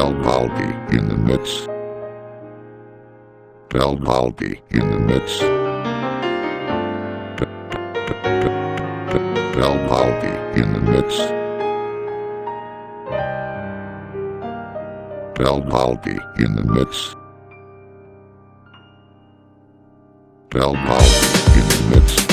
Balbaldi in the mix. Balbaldi in the mix. Balbaldi in the mix. Balbaldi in the mix. Balbaldi in the mix.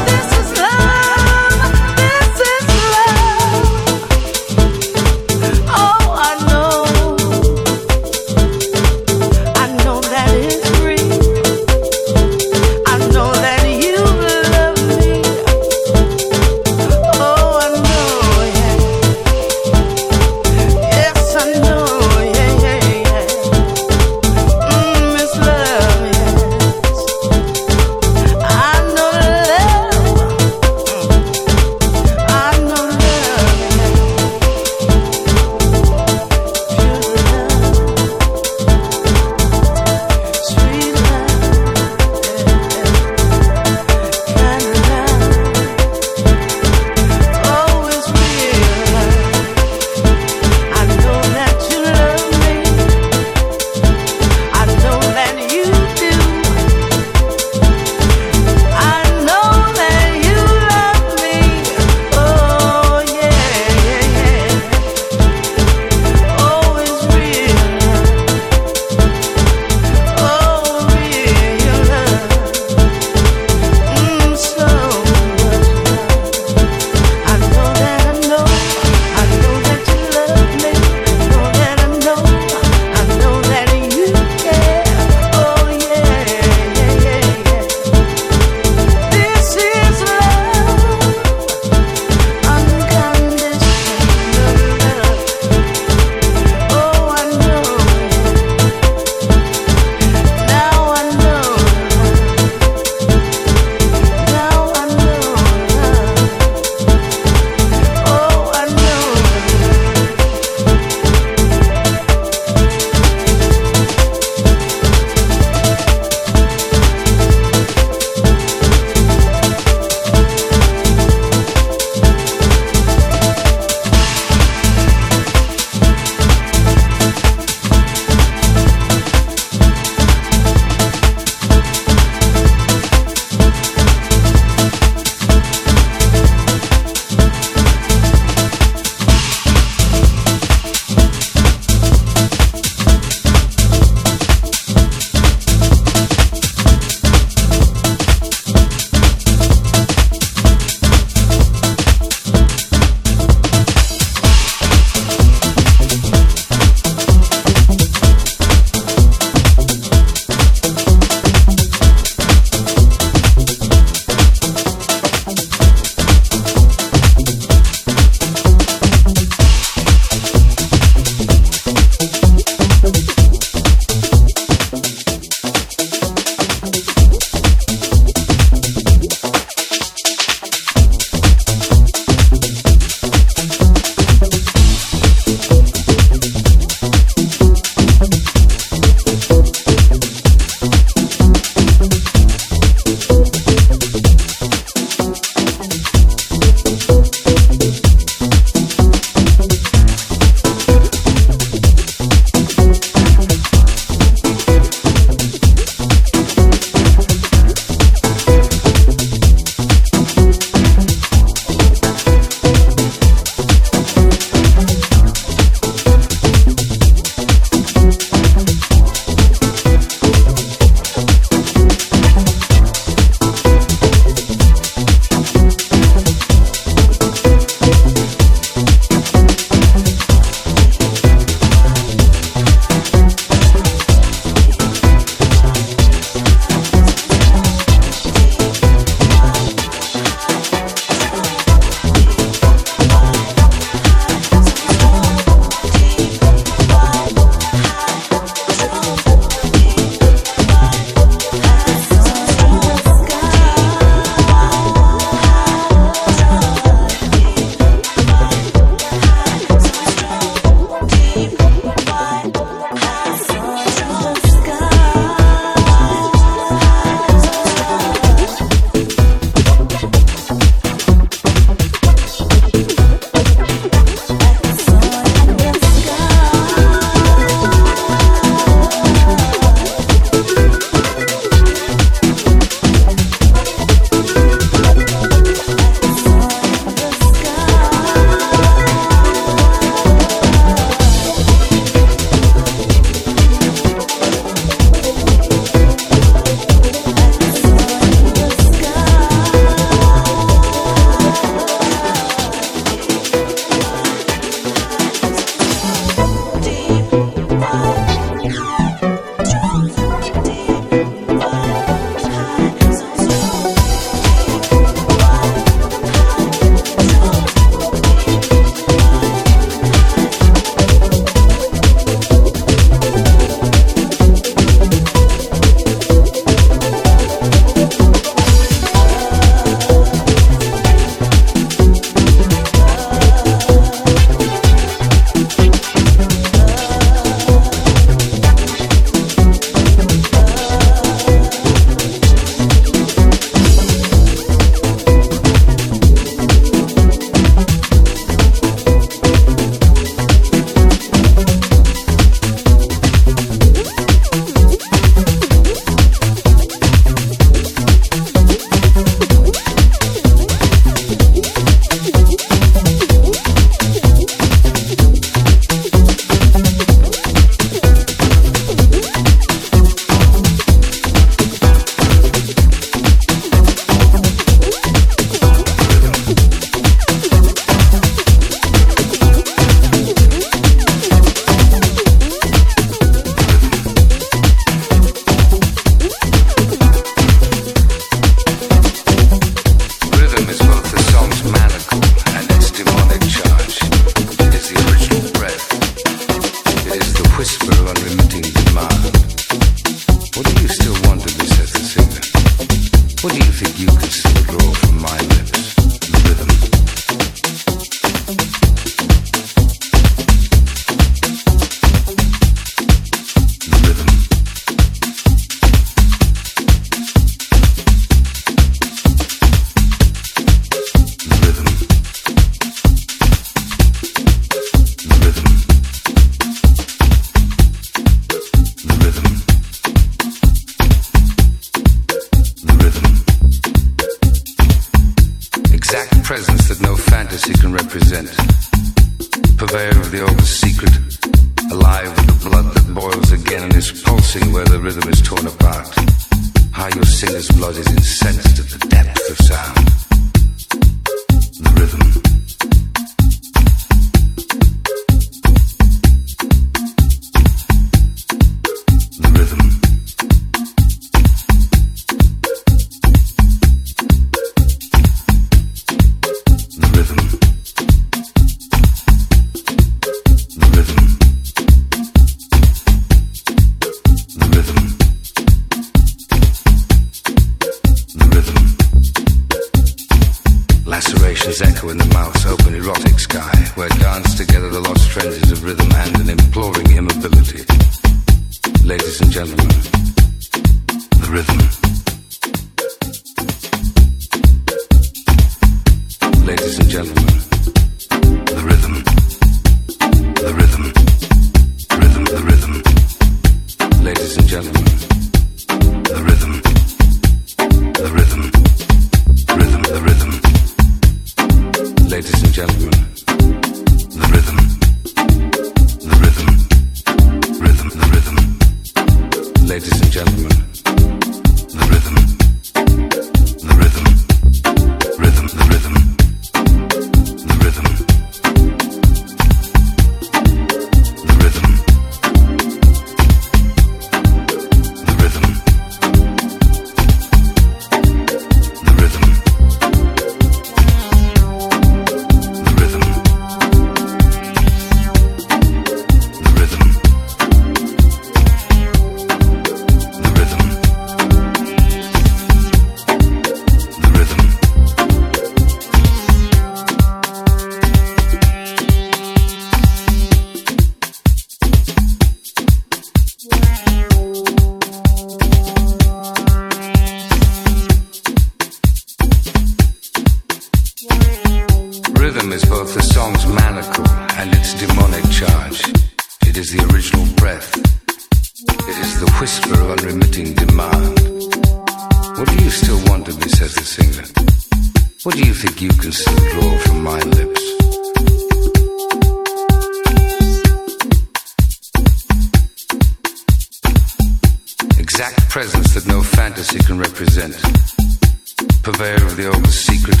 purveyor of the old secret,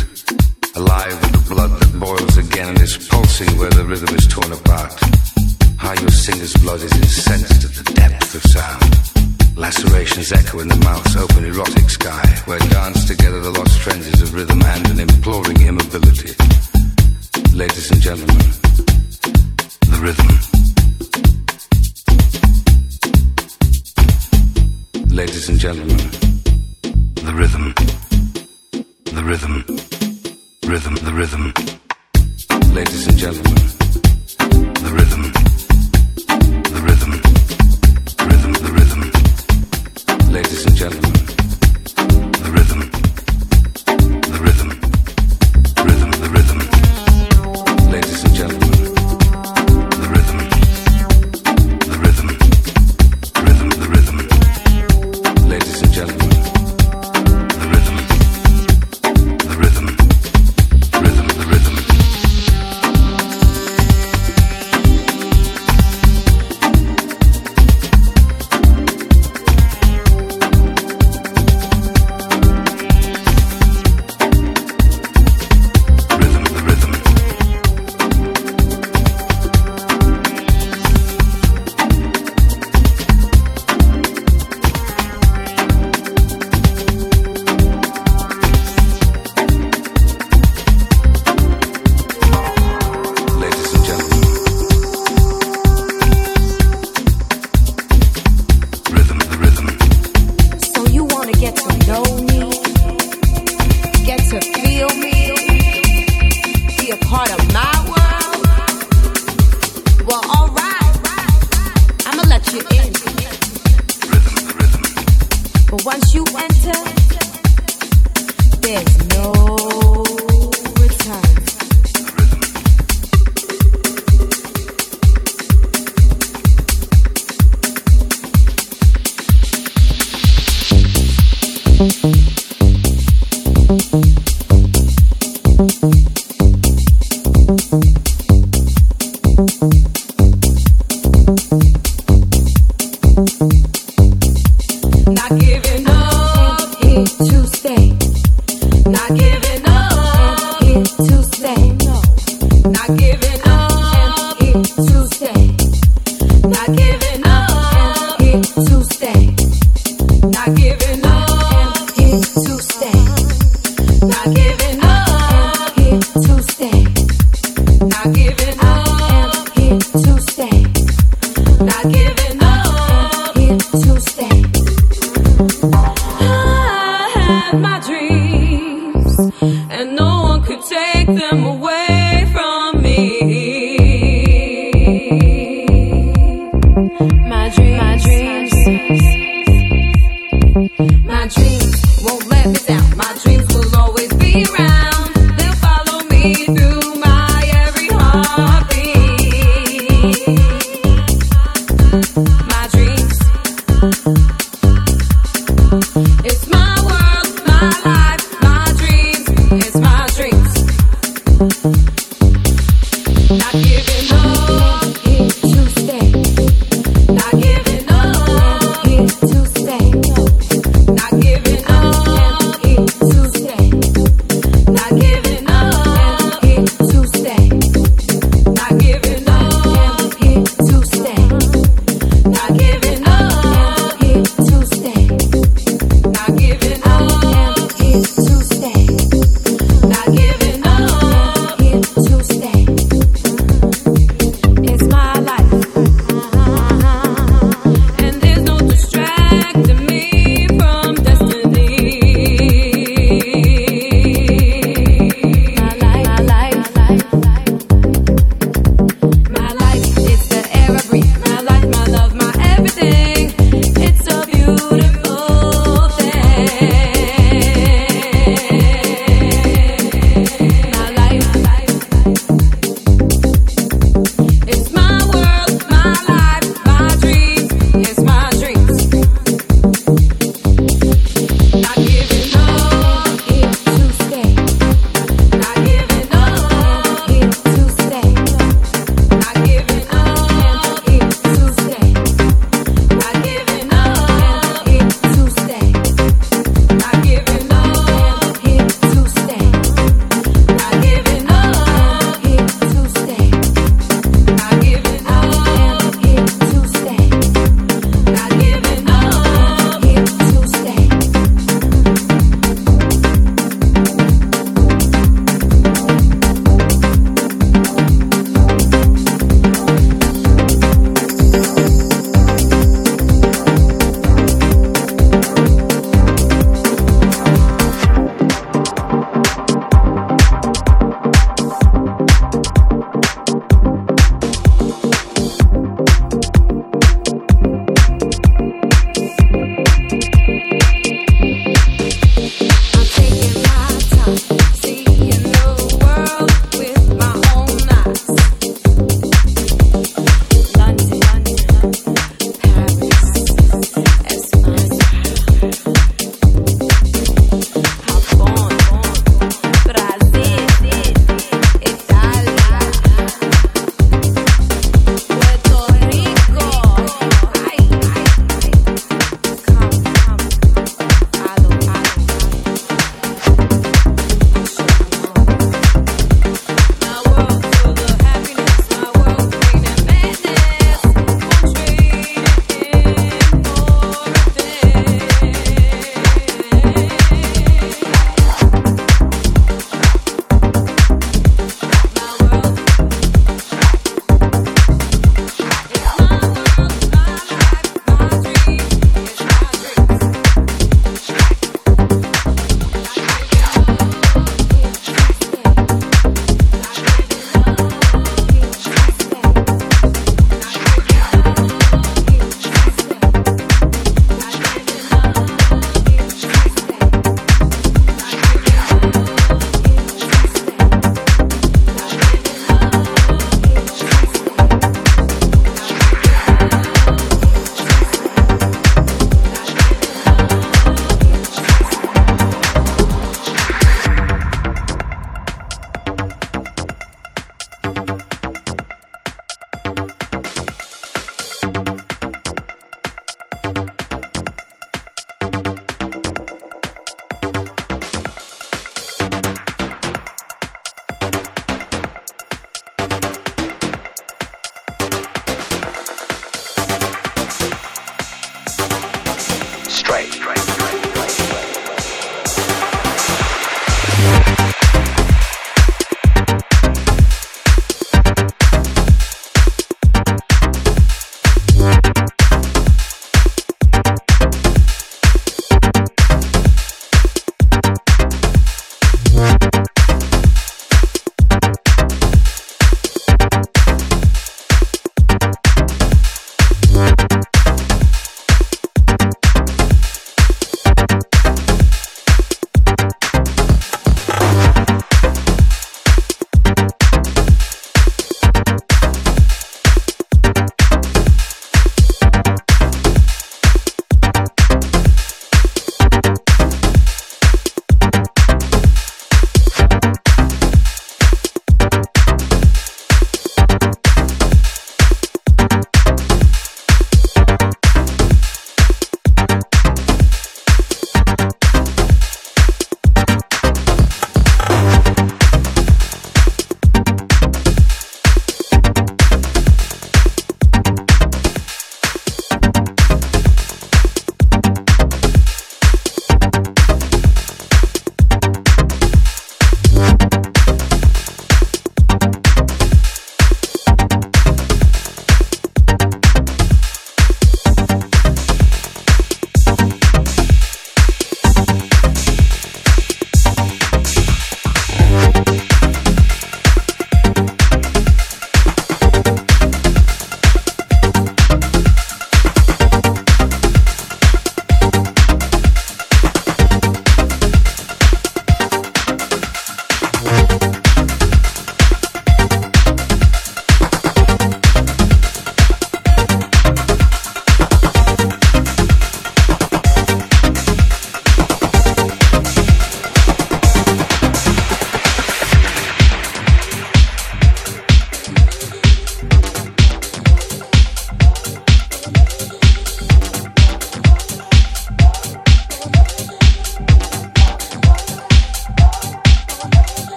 alive with the blood that boils again and is pulsing where the rhythm is torn apart. How your singer's blood is incensed at the depth of sound. Lacerations echo in the mouth's open erotic sky, where dance together the lost frenzies of rhythm and an imploring immobility. Ladies and gentlemen, the rhythm. Ladies and gentlemen, the rhythm the rhythm, rhythm, the rhythm. Ladies and gentlemen, the rhythm.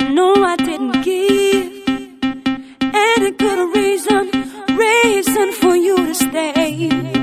I know I didn't give any good reason, reason for you to stay.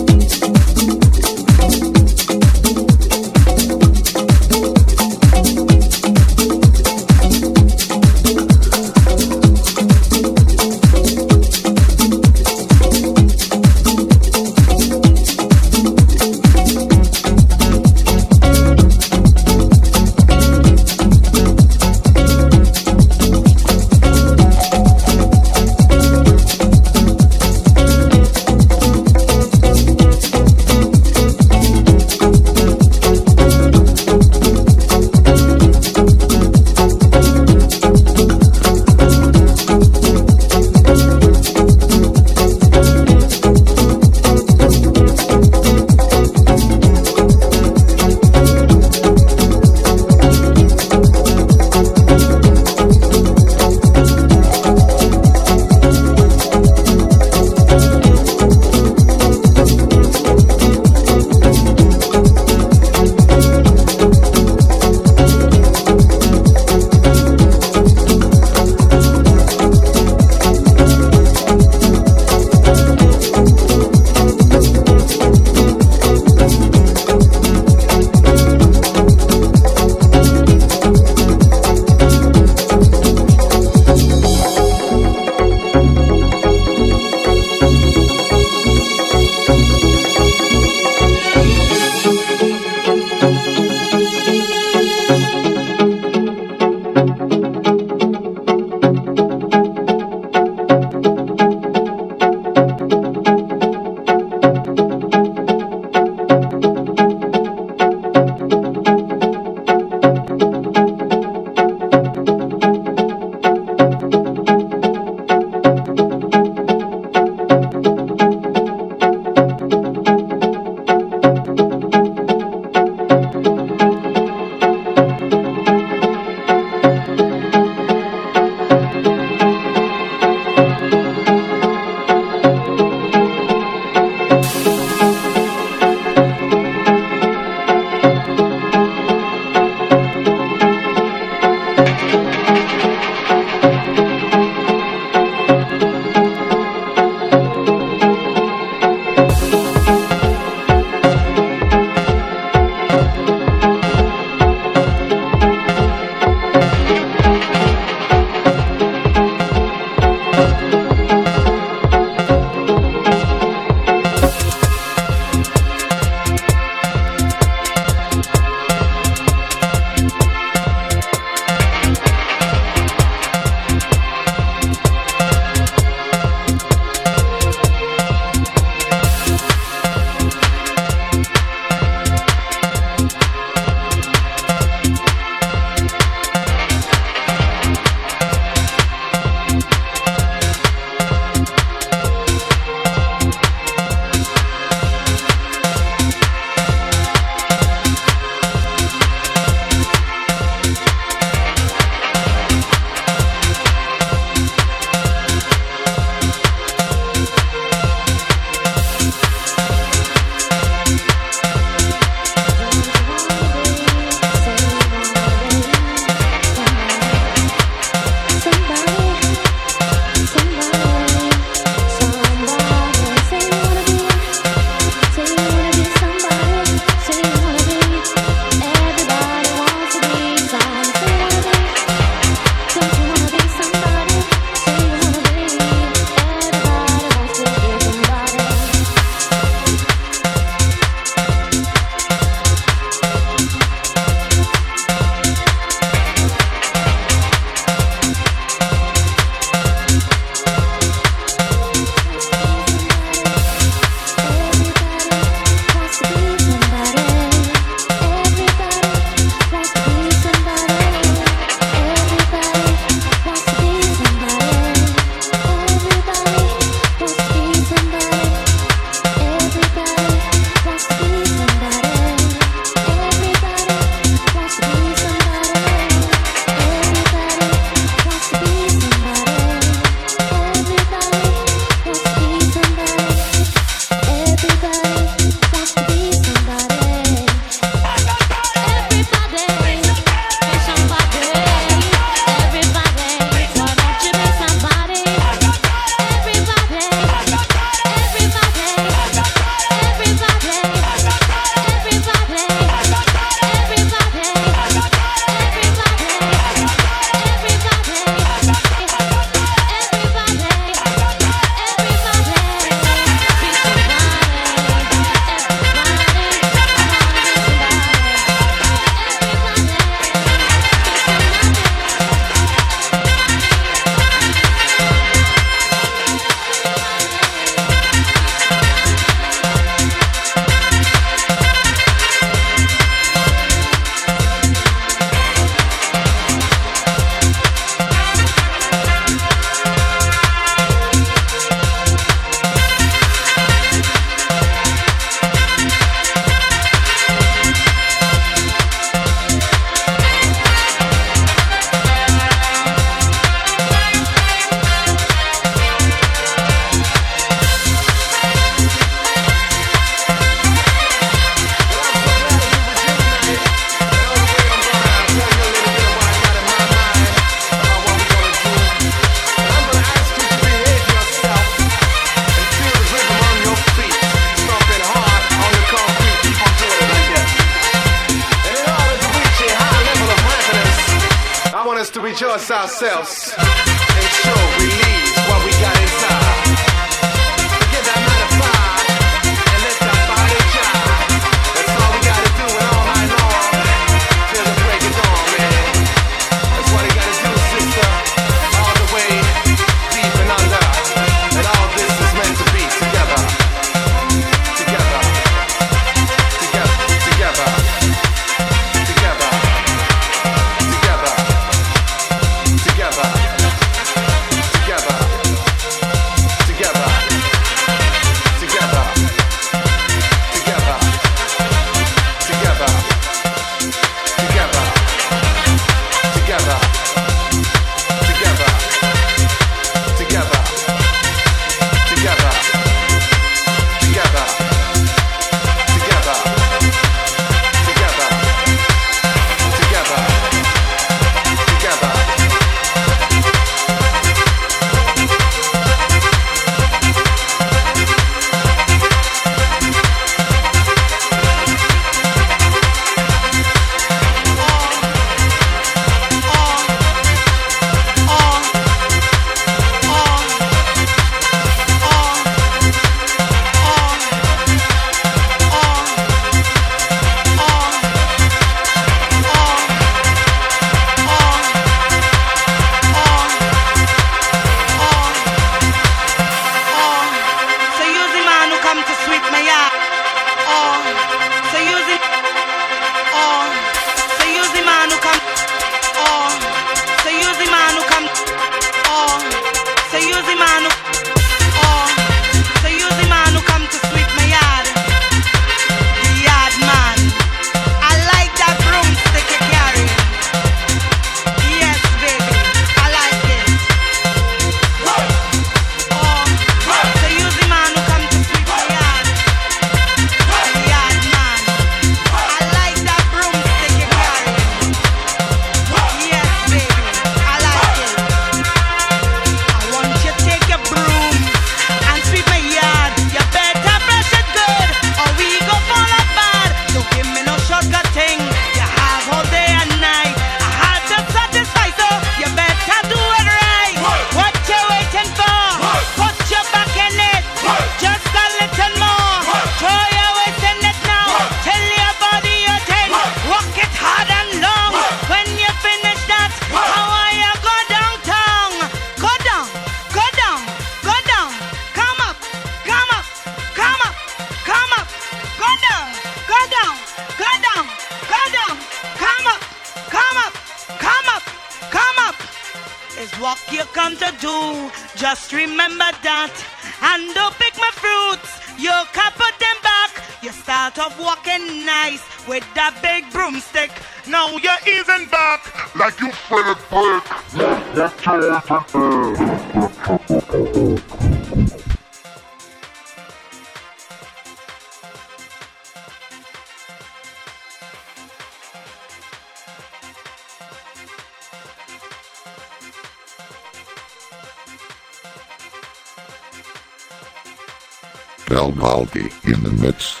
in the mix.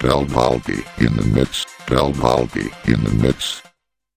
Del Baldi in the mix. Del Baldi in the mix.